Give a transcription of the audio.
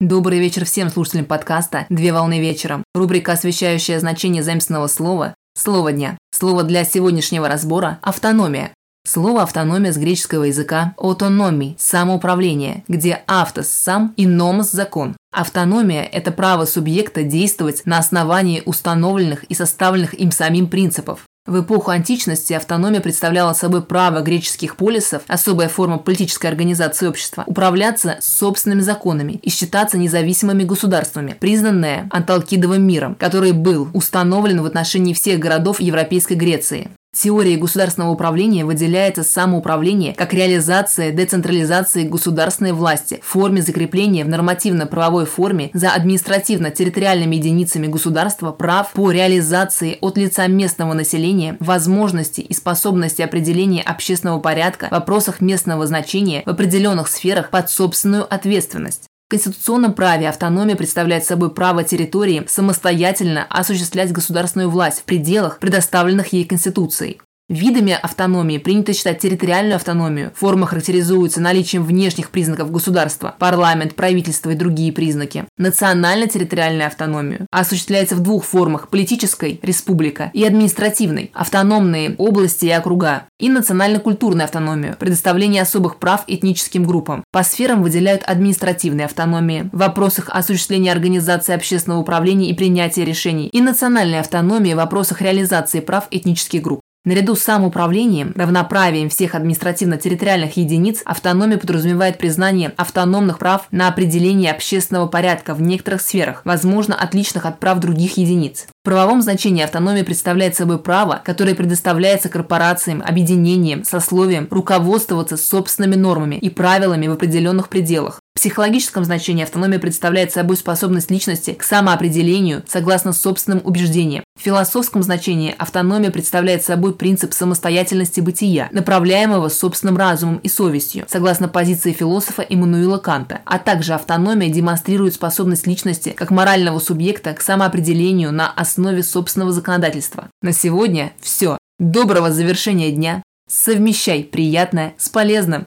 Добрый вечер всем слушателям подкаста «Две волны вечером». Рубрика, освещающая значение заместного слова «Слово дня». Слово для сегодняшнего разбора – «автономия». Слово «автономия» с греческого языка «autonomy» – самоуправление, где «автос» – сам и «номос» – закон. Автономия – это право субъекта действовать на основании установленных и составленных им самим принципов. В эпоху античности автономия представляла собой право греческих полисов, особая форма политической организации общества, управляться собственными законами и считаться независимыми государствами, признанное Анталкидовым миром, который был установлен в отношении всех городов Европейской Греции. Теорией государственного управления выделяется самоуправление как реализация децентрализации государственной власти в форме закрепления в нормативно-правовой форме за административно-территориальными единицами государства прав по реализации от лица местного населения возможности и способности определения общественного порядка в вопросах местного значения в определенных сферах под собственную ответственность. В конституционном праве автономия представляет собой право территории самостоятельно осуществлять государственную власть в пределах, предоставленных ей Конституцией. Видами автономии принято считать территориальную автономию. Форма характеризуется наличием внешних признаков государства – парламент, правительство и другие признаки. Национально-территориальная автономию осуществляется в двух формах – политической – республика и административной – автономные области и округа. И национально-культурную автономию – предоставление особых прав этническим группам. По сферам выделяют административные автономии в вопросах осуществления организации общественного управления и принятия решений и национальной автономии в вопросах реализации прав этнических групп. Наряду с самоуправлением, равноправием всех административно-территориальных единиц, автономия подразумевает признание автономных прав на определение общественного порядка в некоторых сферах, возможно, отличных от прав других единиц. В правовом значении автономия представляет собой право, которое предоставляется корпорациям, объединениям, сословиям руководствоваться собственными нормами и правилами в определенных пределах, психологическом значении автономия представляет собой способность личности к самоопределению согласно собственным убеждениям. В философском значении автономия представляет собой принцип самостоятельности бытия, направляемого собственным разумом и совестью, согласно позиции философа Иммануила Канта, а также автономия демонстрирует способность личности как морального субъекта к самоопределению на основе собственного законодательства. На сегодня все. Доброго завершения дня. Совмещай приятное с полезным.